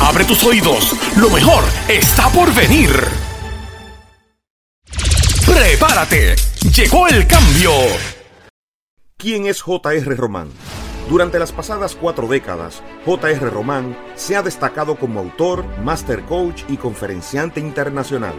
Abre tus oídos, lo mejor está por venir. Prepárate, llegó el cambio. ¿Quién es JR Román? Durante las pasadas cuatro décadas, J.R. Román se ha destacado como autor, master coach y conferenciante internacional.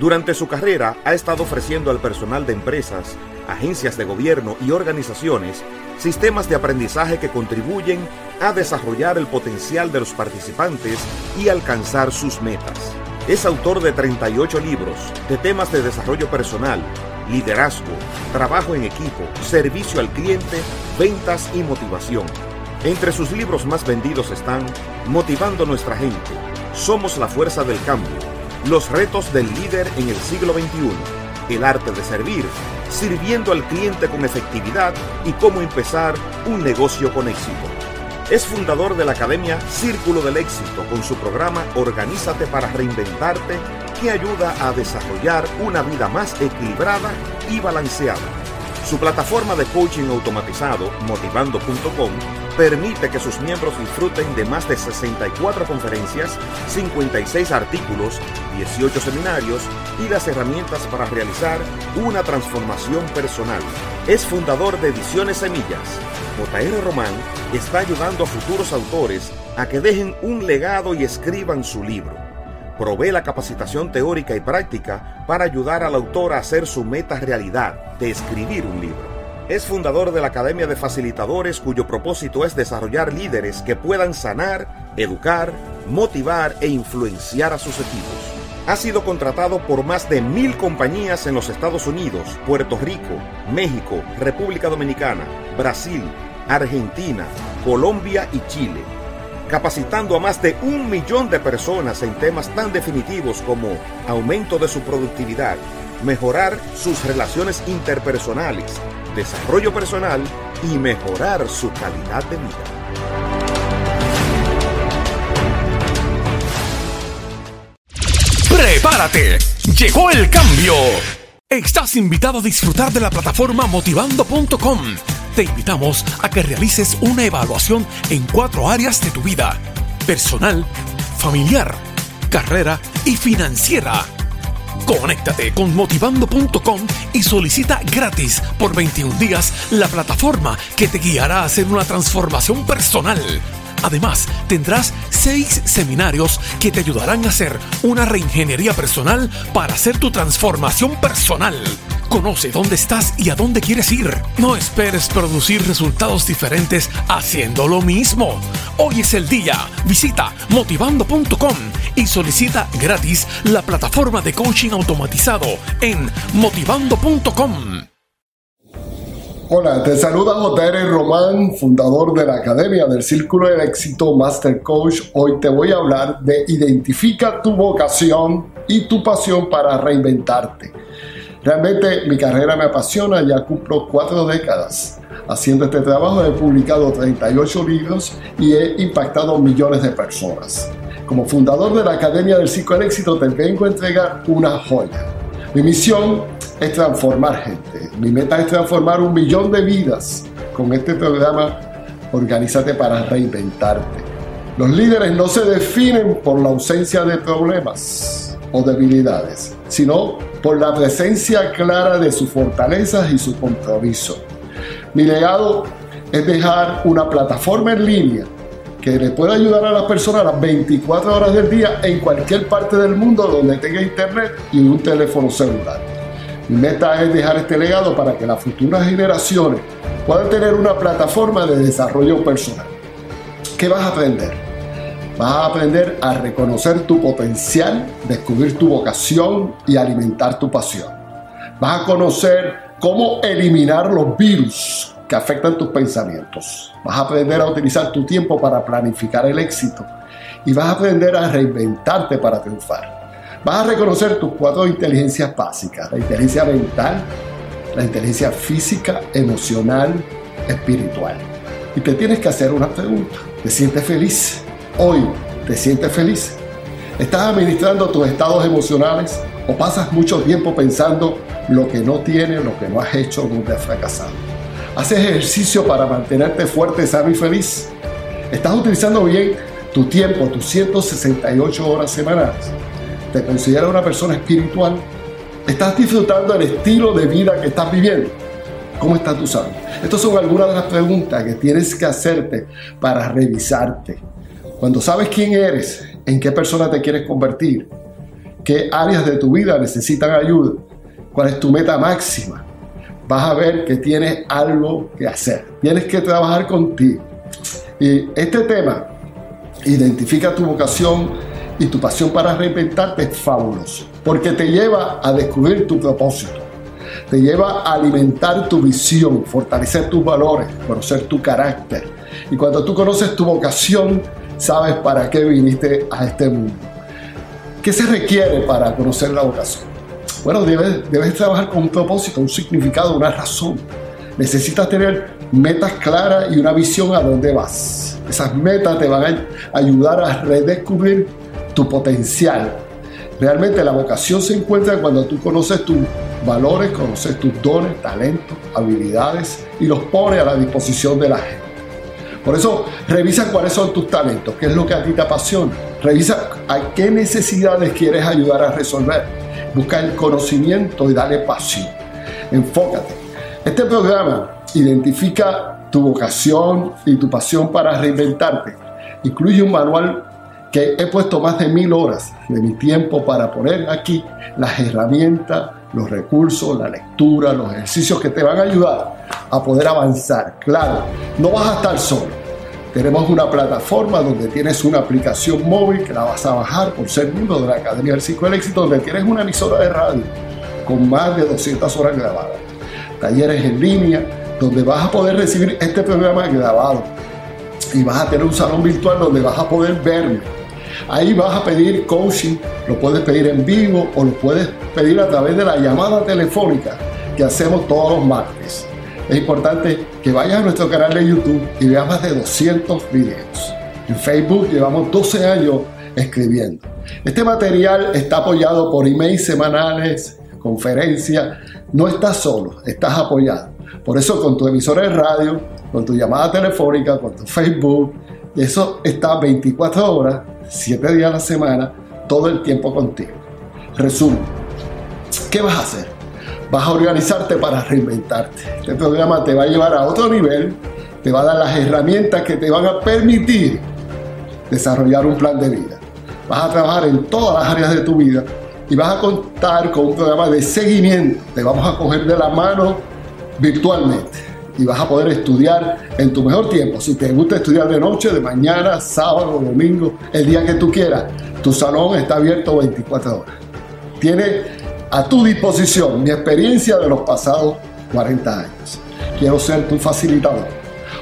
Durante su carrera ha estado ofreciendo al personal de empresas, agencias de gobierno y organizaciones sistemas de aprendizaje que contribuyen a desarrollar el potencial de los participantes y alcanzar sus metas. Es autor de 38 libros de temas de desarrollo personal, liderazgo, trabajo en equipo, servicio al cliente, ventas y motivación. Entre sus libros más vendidos están Motivando nuestra gente, Somos la fuerza del cambio, Los retos del líder en el siglo XXI, El arte de servir, Sirviendo al cliente con efectividad y cómo empezar un negocio con éxito. Es fundador de la Academia Círculo del Éxito con su programa Organízate para Reinventarte que ayuda a desarrollar una vida más equilibrada y balanceada. Su plataforma de coaching automatizado, motivando.com, permite que sus miembros disfruten de más de 64 conferencias, 56 artículos, 18 seminarios y las herramientas para realizar una transformación personal. Es fundador de Ediciones Semillas J.R. Román está ayudando a futuros autores a que dejen un legado y escriban su libro. Provee la capacitación teórica y práctica para ayudar al autor a hacer su meta realidad de escribir un libro. Es fundador de la Academia de Facilitadores cuyo propósito es desarrollar líderes que puedan sanar, educar, motivar e influenciar a sus equipos. Ha sido contratado por más de mil compañías en los Estados Unidos, Puerto Rico, México, República Dominicana, Brasil, Argentina, Colombia y Chile, capacitando a más de un millón de personas en temas tan definitivos como aumento de su productividad, mejorar sus relaciones interpersonales, desarrollo personal y mejorar su calidad de vida. ¡Prepárate! ¡Llegó el cambio! Estás invitado a disfrutar de la plataforma motivando.com te invitamos a que realices una evaluación en cuatro áreas de tu vida, personal, familiar, carrera y financiera. Conéctate con motivando.com y solicita gratis por 21 días la plataforma que te guiará a hacer una transformación personal. Además, tendrás seis seminarios que te ayudarán a hacer una reingeniería personal para hacer tu transformación personal. Conoce dónde estás y a dónde quieres ir. No esperes producir resultados diferentes haciendo lo mismo. Hoy es el día. Visita motivando.com y solicita gratis la plataforma de coaching automatizado en motivando.com. Hola, te saluda J.R. Román, fundador de la Academia del Círculo del Éxito Master Coach. Hoy te voy a hablar de identifica tu vocación y tu pasión para reinventarte. Realmente mi carrera me apasiona, ya cumplo cuatro décadas haciendo este trabajo, he publicado 38 libros y he impactado millones de personas. Como fundador de la Academia del Ciclo del Éxito te vengo a entregar una joya. Mi misión es transformar gente. Mi meta es transformar un millón de vidas con este programa Organízate para reinventarte. Los líderes no se definen por la ausencia de problemas o debilidades, sino por la presencia clara de sus fortalezas y su compromiso. Mi legado es dejar una plataforma en línea que le pueda ayudar a las personas las 24 horas del día en cualquier parte del mundo donde tenga internet y un teléfono celular. Mi meta es dejar este legado para que las futuras generaciones puedan tener una plataforma de desarrollo personal. ¿Qué vas a aprender? Vas a aprender a reconocer tu potencial, descubrir tu vocación y alimentar tu pasión. Vas a conocer cómo eliminar los virus que afectan tus pensamientos. Vas a aprender a utilizar tu tiempo para planificar el éxito y vas a aprender a reinventarte para triunfar. Vas a reconocer tus cuatro inteligencias básicas, la inteligencia mental, la inteligencia física, emocional, espiritual. Y te tienes que hacer una pregunta. ¿Te sientes feliz? Hoy, ¿te sientes feliz? ¿Estás administrando tus estados emocionales o pasas mucho tiempo pensando lo que no tienes, lo que no has hecho, donde has fracasado? ¿Haces ejercicio para mantenerte fuerte, sano y feliz? ¿Estás utilizando bien tu tiempo, tus 168 horas semanales? ¿Te consideras una persona espiritual? ¿Estás disfrutando el estilo de vida que estás viviendo? ¿Cómo está tu salud? Estas son algunas de las preguntas que tienes que hacerte para revisarte. Cuando sabes quién eres, en qué persona te quieres convertir, qué áreas de tu vida necesitan ayuda, cuál es tu meta máxima, vas a ver que tienes algo que hacer. Tienes que trabajar contigo. Y este tema, identifica tu vocación y tu pasión para reinventarte, es fabuloso, porque te lleva a descubrir tu propósito. Te lleva a alimentar tu visión, fortalecer tus valores, conocer tu carácter. Y cuando tú conoces tu vocación, sabes para qué viniste a este mundo. ¿Qué se requiere para conocer la vocación? Bueno, debes, trabajar con un propósito, un significado, una razón. Necesitas tener metas claras y una visión a dónde vas. Esas metas te van a ayudar a redescubrir tu potencial. Realmente la vocación se encuentra cuando tú conoces tus valores, conoces tus dones, talentos, habilidades y los pones a la disposición de la gente. Por eso, revisa cuáles son tus talentos, qué es lo que a ti te apasiona. Revisa a qué necesidades quieres ayudar a resolver busca el conocimiento y dale pasión. Enfócate. Este programa identifica tu vocación y tu pasión para reinventarte. Incluye un manual que he puesto más de mil horas de mi tiempo para poner aquí las herramientas, los recursos, la lectura, los ejercicios que te van a ayudar a poder avanzar. Claro, no vas a estar solo tenemos una plataforma donde tienes una aplicación móvil que la vas a bajar por ser miembro de la Academia del Ciclo del Éxito, donde tienes una emisora de radio con más de 200 horas grabadas. Talleres en línea, donde vas a poder recibir este programa grabado. Y vas a tener un salón virtual donde vas a poder verme. Ahí vas a pedir coaching, lo puedes pedir en vivo o lo puedes pedir a través de la llamada telefónica que hacemos todos los martes es importante que vayas a nuestro canal de YouTube y veas más de 200 videos. En Facebook llevamos 12 años escribiendo. Este material está apoyado por emails semanales, conferencias. No estás solo, estás apoyado. Por eso con tu emisora de radio, con tu llamada telefónica, con tu Facebook, eso está 24 horas, 7 días a la semana, todo el tiempo contigo. Resumen, ¿qué vas a hacer? vas a organizarte para reinventarte. Este programa te va a llevar a otro nivel, te va a dar las herramientas que te van a permitir desarrollar un plan de vida. Vas a trabajar en todas las áreas de tu vida y vas a contar con un programa de seguimiento. Te vamos a coger de la mano virtualmente y vas a poder estudiar en tu mejor tiempo. Si te gusta estudiar de noche, de mañana, sábado, domingo, el día que tú quieras, tu salón está abierto 24 horas. Tiene a tu disposición mi experiencia de los pasados 40 años. Quiero ser tu facilitador.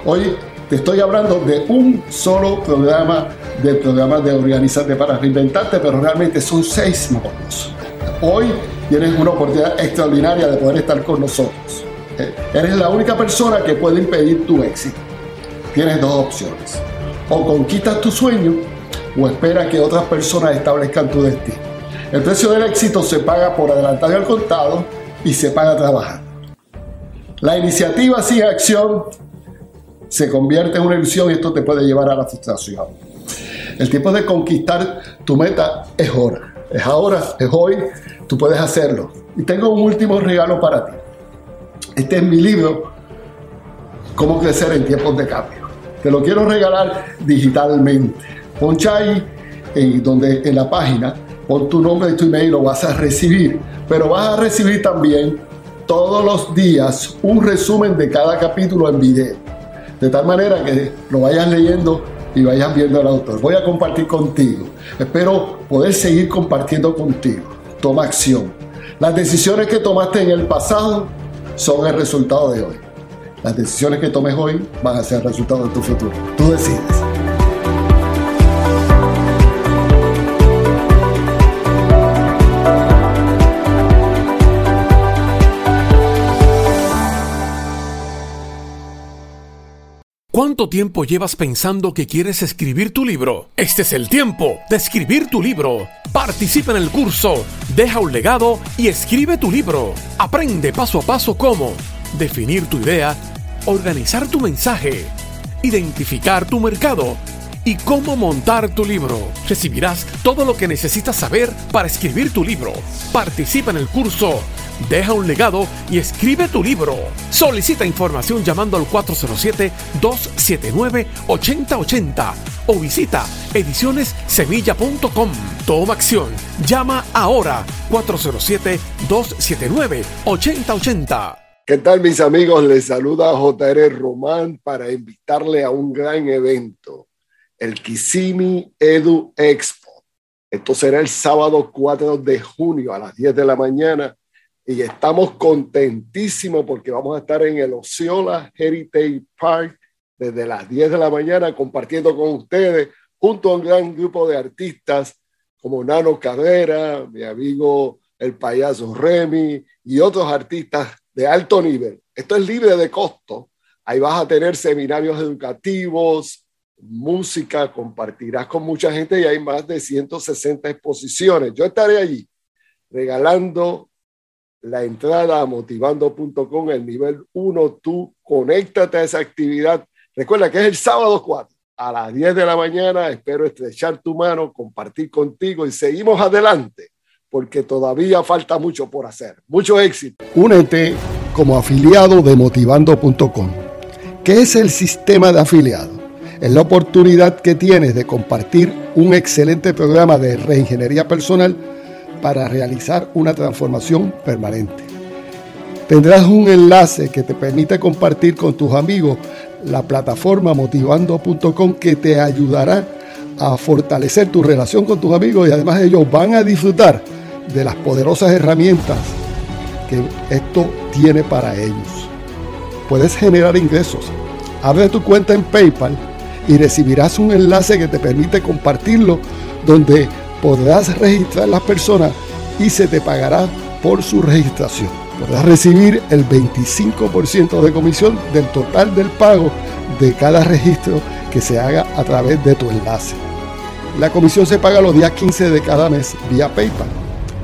Hoy te estoy hablando de un solo programa, del programa de Organizarte para Reinventarte, pero realmente son seis módulos. Hoy tienes una oportunidad extraordinaria de poder estar con nosotros. Eh, eres la única persona que puede impedir tu éxito. Tienes dos opciones. O conquistas tu sueño o espera que otras personas establezcan tu destino. El precio del éxito se paga por adelantado al contado y se paga trabajando. La iniciativa sin acción se convierte en una ilusión y esto te puede llevar a la frustración. El tiempo de conquistar tu meta es ahora. Es ahora, es hoy, tú puedes hacerlo. Y tengo un último regalo para ti. Este es mi libro, Cómo crecer en tiempos de cambio. Te lo quiero regalar digitalmente. Poncha ahí en, donde, en la página pon tu nombre y tu email, lo vas a recibir. Pero vas a recibir también todos los días un resumen de cada capítulo en video. De tal manera que lo vayas leyendo y vayas viendo al autor. Voy a compartir contigo. Espero poder seguir compartiendo contigo. Toma acción. Las decisiones que tomaste en el pasado son el resultado de hoy. Las decisiones que tomes hoy van a ser el resultado de tu futuro. Tú decides. ¿Cuánto tiempo llevas pensando que quieres escribir tu libro? Este es el tiempo de escribir tu libro. Participa en el curso, deja un legado y escribe tu libro. Aprende paso a paso cómo definir tu idea, organizar tu mensaje, identificar tu mercado y cómo montar tu libro. Recibirás todo lo que necesitas saber para escribir tu libro. Participa en el curso Deja un legado y escribe tu libro. Solicita información llamando al 407-279-8080 o visita edicionessemilla.com. Toma acción. Llama ahora 407-279-8080. ¿Qué tal mis amigos? Les saluda JR Román para invitarle a un gran evento, el Kissimmee Edu Expo. Esto será el sábado 4 de junio a las 10 de la mañana y estamos contentísimos porque vamos a estar en el Osceola Heritage Park desde las 10 de la mañana compartiendo con ustedes junto a un gran grupo de artistas como Nano Cadera, mi amigo el payaso Remy y otros artistas de alto nivel. Esto es libre de costo. Ahí vas a tener seminarios educativos, música, compartirás con mucha gente y hay más de 160 exposiciones. Yo estaré allí regalando la entrada a motivando.com, el nivel 1, tú conéctate a esa actividad. Recuerda que es el sábado 4 a las 10 de la mañana. Espero estrechar tu mano, compartir contigo y seguimos adelante porque todavía falta mucho por hacer. Mucho éxito. Únete como afiliado de motivando.com. ¿Qué es el sistema de afiliado? Es la oportunidad que tienes de compartir un excelente programa de reingeniería personal para realizar una transformación permanente. Tendrás un enlace que te permite compartir con tus amigos la plataforma motivando.com que te ayudará a fortalecer tu relación con tus amigos y además ellos van a disfrutar de las poderosas herramientas que esto tiene para ellos. Puedes generar ingresos. Abre tu cuenta en PayPal y recibirás un enlace que te permite compartirlo donde podrás registrar las personas y se te pagará por su registración. Podrás recibir el 25% de comisión del total del pago de cada registro que se haga a través de tu enlace. La comisión se paga los días 15 de cada mes vía PayPal.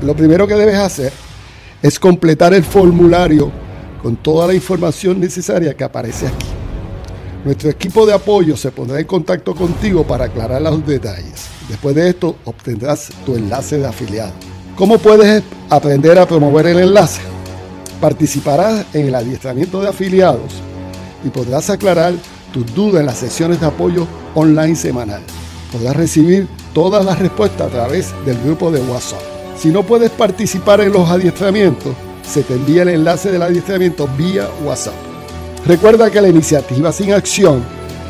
Lo primero que debes hacer es completar el formulario con toda la información necesaria que aparece aquí. Nuestro equipo de apoyo se pondrá en contacto contigo para aclarar los detalles. Después de esto obtendrás tu enlace de afiliado. ¿Cómo puedes aprender a promover el enlace? Participarás en el adiestramiento de afiliados y podrás aclarar tus dudas en las sesiones de apoyo online semanal. Podrás recibir todas las respuestas a través del grupo de WhatsApp. Si no puedes participar en los adiestramientos, se te envía el enlace del adiestramiento vía WhatsApp. Recuerda que la iniciativa sin acción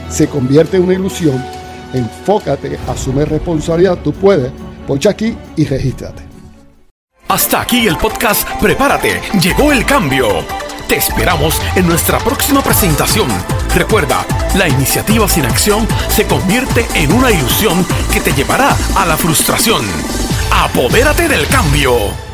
se convierte en una ilusión Enfócate, asume responsabilidad, tú puedes. Poncha aquí y regístrate. Hasta aquí el podcast Prepárate, llegó el cambio. Te esperamos en nuestra próxima presentación. Recuerda, la iniciativa sin acción se convierte en una ilusión que te llevará a la frustración. Apodérate del cambio.